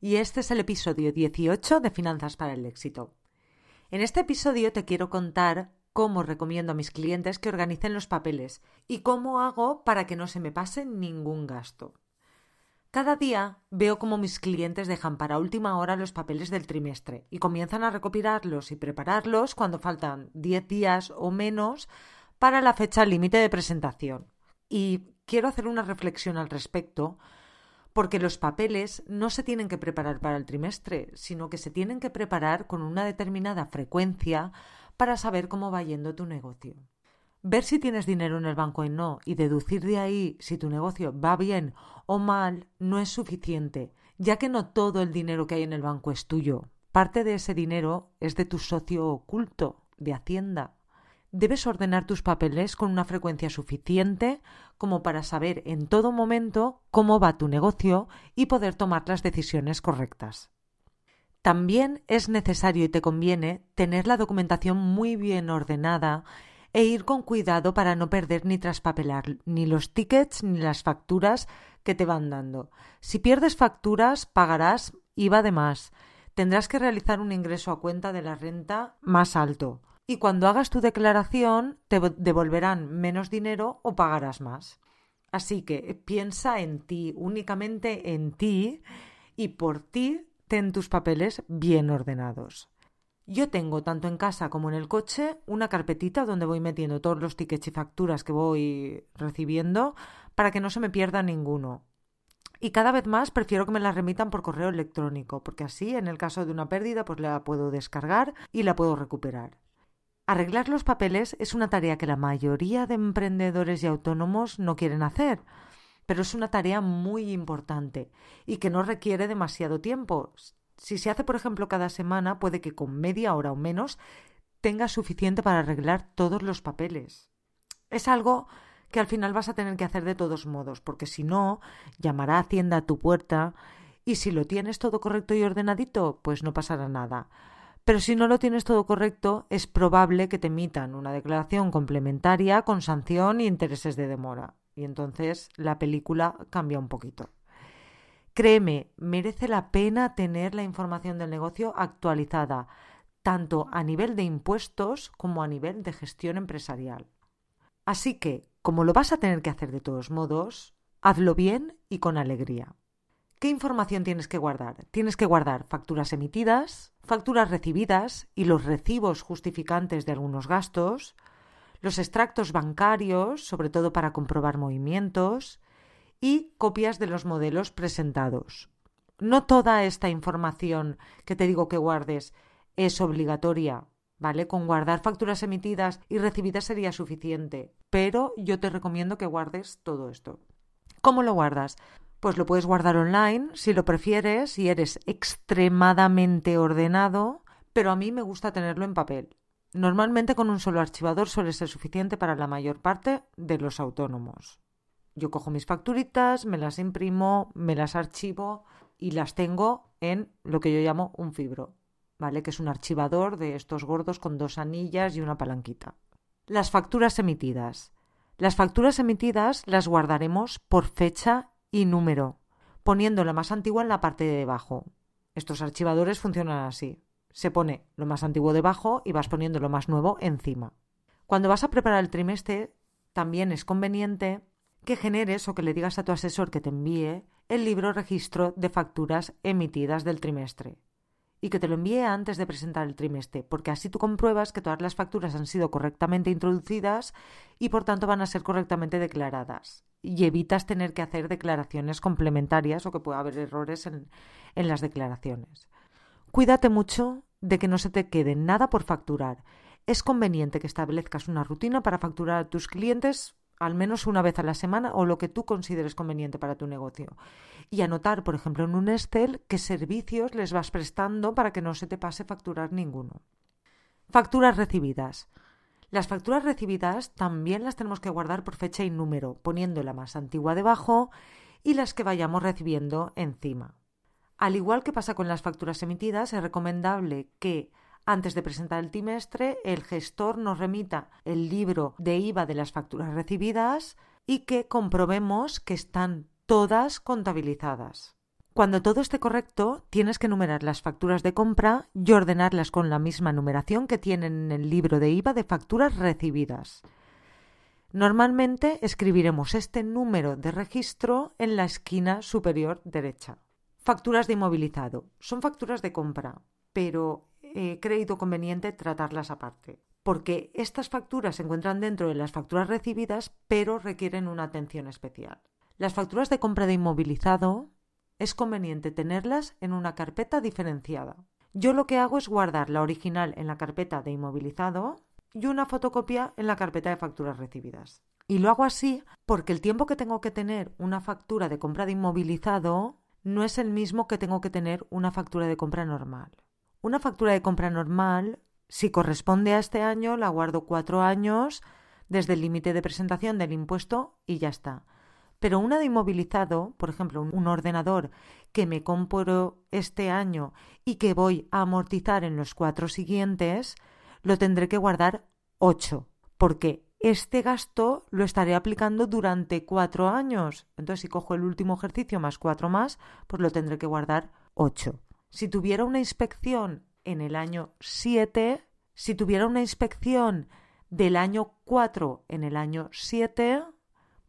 y este es el episodio 18 de Finanzas para el Éxito. En este episodio te quiero contar cómo recomiendo a mis clientes que organicen los papeles y cómo hago para que no se me pase ningún gasto. Cada día veo cómo mis clientes dejan para última hora los papeles del trimestre y comienzan a recopilarlos y prepararlos cuando faltan 10 días o menos para la fecha límite de presentación. Y quiero hacer una reflexión al respecto porque los papeles no se tienen que preparar para el trimestre, sino que se tienen que preparar con una determinada frecuencia para saber cómo va yendo tu negocio. Ver si tienes dinero en el banco y no, y deducir de ahí si tu negocio va bien o mal, no es suficiente, ya que no todo el dinero que hay en el banco es tuyo. Parte de ese dinero es de tu socio oculto, de Hacienda. Debes ordenar tus papeles con una frecuencia suficiente como para saber en todo momento cómo va tu negocio y poder tomar las decisiones correctas. También es necesario y te conviene tener la documentación muy bien ordenada e ir con cuidado para no perder ni traspapelar ni los tickets ni las facturas que te van dando. Si pierdes facturas, pagarás IVA de más. Tendrás que realizar un ingreso a cuenta de la renta más alto y cuando hagas tu declaración te devolverán menos dinero o pagarás más. Así que piensa en ti, únicamente en ti, y por ti ten tus papeles bien ordenados. Yo tengo tanto en casa como en el coche una carpetita donde voy metiendo todos los tickets y facturas que voy recibiendo para que no se me pierda ninguno. Y cada vez más prefiero que me las remitan por correo electrónico, porque así, en el caso de una pérdida, pues la puedo descargar y la puedo recuperar. Arreglar los papeles es una tarea que la mayoría de emprendedores y autónomos no quieren hacer, pero es una tarea muy importante y que no requiere demasiado tiempo. Si se hace, por ejemplo, cada semana, puede que con media hora o menos tenga suficiente para arreglar todos los papeles. Es algo que al final vas a tener que hacer de todos modos, porque si no, llamará Hacienda a tu puerta y si lo tienes todo correcto y ordenadito, pues no pasará nada. Pero si no lo tienes todo correcto, es probable que te emitan una declaración complementaria con sanción y intereses de demora. Y entonces la película cambia un poquito. Créeme, merece la pena tener la información del negocio actualizada, tanto a nivel de impuestos como a nivel de gestión empresarial. Así que, como lo vas a tener que hacer de todos modos, hazlo bien y con alegría. ¿Qué información tienes que guardar? Tienes que guardar facturas emitidas, facturas recibidas y los recibos justificantes de algunos gastos, los extractos bancarios, sobre todo para comprobar movimientos, y copias de los modelos presentados. No toda esta información que te digo que guardes es obligatoria, ¿vale? Con guardar facturas emitidas y recibidas sería suficiente, pero yo te recomiendo que guardes todo esto. ¿Cómo lo guardas? Pues lo puedes guardar online si lo prefieres y eres extremadamente ordenado, pero a mí me gusta tenerlo en papel. Normalmente con un solo archivador suele ser suficiente para la mayor parte de los autónomos. Yo cojo mis facturitas, me las imprimo, me las archivo y las tengo en lo que yo llamo un fibro, ¿vale? Que es un archivador de estos gordos con dos anillas y una palanquita. Las facturas emitidas. Las facturas emitidas las guardaremos por fecha y número, poniendo la más antigua en la parte de debajo. Estos archivadores funcionan así. Se pone lo más antiguo debajo y vas poniendo lo más nuevo encima. Cuando vas a preparar el trimestre, también es conveniente que generes o que le digas a tu asesor que te envíe el libro registro de facturas emitidas del trimestre y que te lo envíe antes de presentar el trimestre, porque así tú compruebas que todas las facturas han sido correctamente introducidas y por tanto van a ser correctamente declaradas. Y evitas tener que hacer declaraciones complementarias o que pueda haber errores en, las declaraciones. Cuídate mucho de que no se te quede nada por facturar. Es conveniente que establezcas una rutina para facturar a tus clientes al menos una vez a la semana o lo que tú consideres conveniente para tu negocio. Y anotar, por ejemplo, en un Excel qué servicios les vas prestando para que no se te pase facturar ninguno. Facturas recibidas. Las facturas recibidas también las tenemos que guardar por fecha y número, poniendo la más antigua debajo y las que vayamos recibiendo encima. Al igual que pasa con las facturas emitidas, es recomendable que antes de presentar el trimestre el gestor nos remita el libro de IVA de las facturas recibidas y que comprobemos que están todas contabilizadas. Cuando todo esté correcto, tienes que numerar las facturas de compra y ordenarlas con la misma numeración que tienen en el libro de IVA de facturas recibidas. Normalmente escribiremos este número de registro en la esquina superior derecha. Facturas de inmovilizado. Son facturas de compra, pero he creído conveniente tratarlas aparte, porque estas facturas se encuentran dentro de las facturas recibidas, pero requieren una atención especial. Las facturas de compra de inmovilizado es conveniente tenerlas en una carpeta diferenciada. Yo lo que hago es guardar la original en la carpeta de inmovilizado y una fotocopia en la carpeta de facturas recibidas. Y lo hago así porque el tiempo que tengo que tener una factura de compra de inmovilizado no es el mismo que tengo que tener una factura de compra normal. Una factura de compra normal, si corresponde a este año, la guardo cuatro años desde el límite de presentación del impuesto y ya está. Pero una de inmovilizado, por ejemplo, un ordenador que me compro este año y que voy a amortizar en los cuatro siguientes, lo tendré que guardar 8, porque este gasto lo estaré aplicando durante cuatro años. Entonces, si cojo el último ejercicio más cuatro más, pues lo tendré que guardar 8. Si tuviera una inspección en el año 7, si tuviera una inspección del año 4 en el año 7,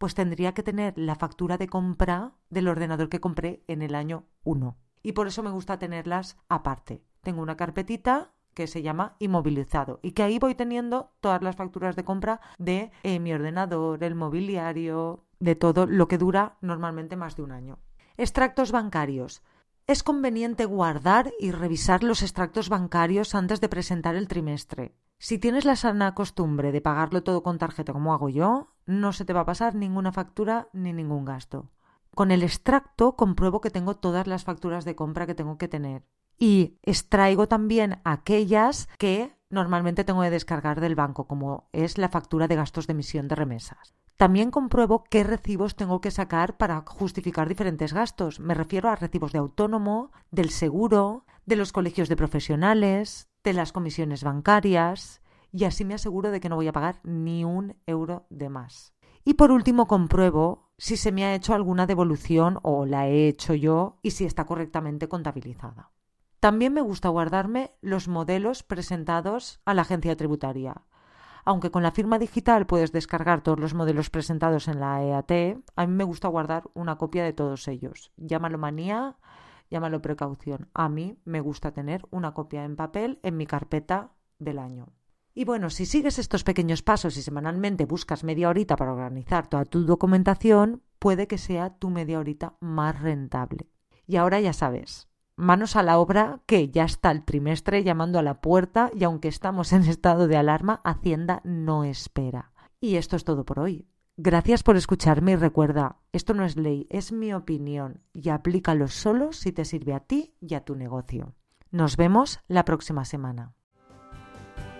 pues tendría que tener la factura de compra del ordenador que compré en el año 1. Y por eso me gusta tenerlas aparte. Tengo una carpetita que se llama inmovilizado y que ahí voy teniendo todas las facturas de compra de eh, mi ordenador, el mobiliario, de todo lo que dura normalmente más de un año. Extractos bancarios. Es conveniente guardar y revisar los extractos bancarios antes de presentar el trimestre. Si tienes la sana costumbre de pagarlo todo con tarjeta como hago yo, no se te va a pasar ninguna factura ni ningún gasto. Con el extracto compruebo que tengo todas las facturas de compra que tengo que tener y extraigo también aquellas que normalmente tengo que descargar del banco, como es la factura de gastos de emisión de remesas. También compruebo qué recibos tengo que sacar para justificar diferentes gastos. Me refiero a recibos de autónomo, del seguro, de los colegios de profesionales, de las comisiones bancarias, y así me aseguro de que no voy a pagar ni un euro de más. Y por último compruebo si se me ha hecho alguna devolución o la he hecho yo y si está correctamente contabilizada. También me gusta guardarme los modelos presentados a la agencia tributaria. Aunque con la firma digital puedes descargar todos los modelos presentados en la EAT, a mí me gusta guardar una copia de todos ellos. Llámalo manía, llámalo precaución. A mí me gusta tener una copia en papel en mi carpeta del año. Y bueno, si sigues estos pequeños pasos y semanalmente buscas media horita para organizar toda tu documentación, puede que sea tu media horita más rentable. Y ahora ya sabes, manos a la obra que ya está el trimestre llamando a la puerta y aunque estamos en estado de alarma, Hacienda no espera. Y esto es todo por hoy. Gracias por escucharme y recuerda, esto no es ley, es mi opinión y aplícalo solo si te sirve a ti y a tu negocio. Nos vemos la próxima semana.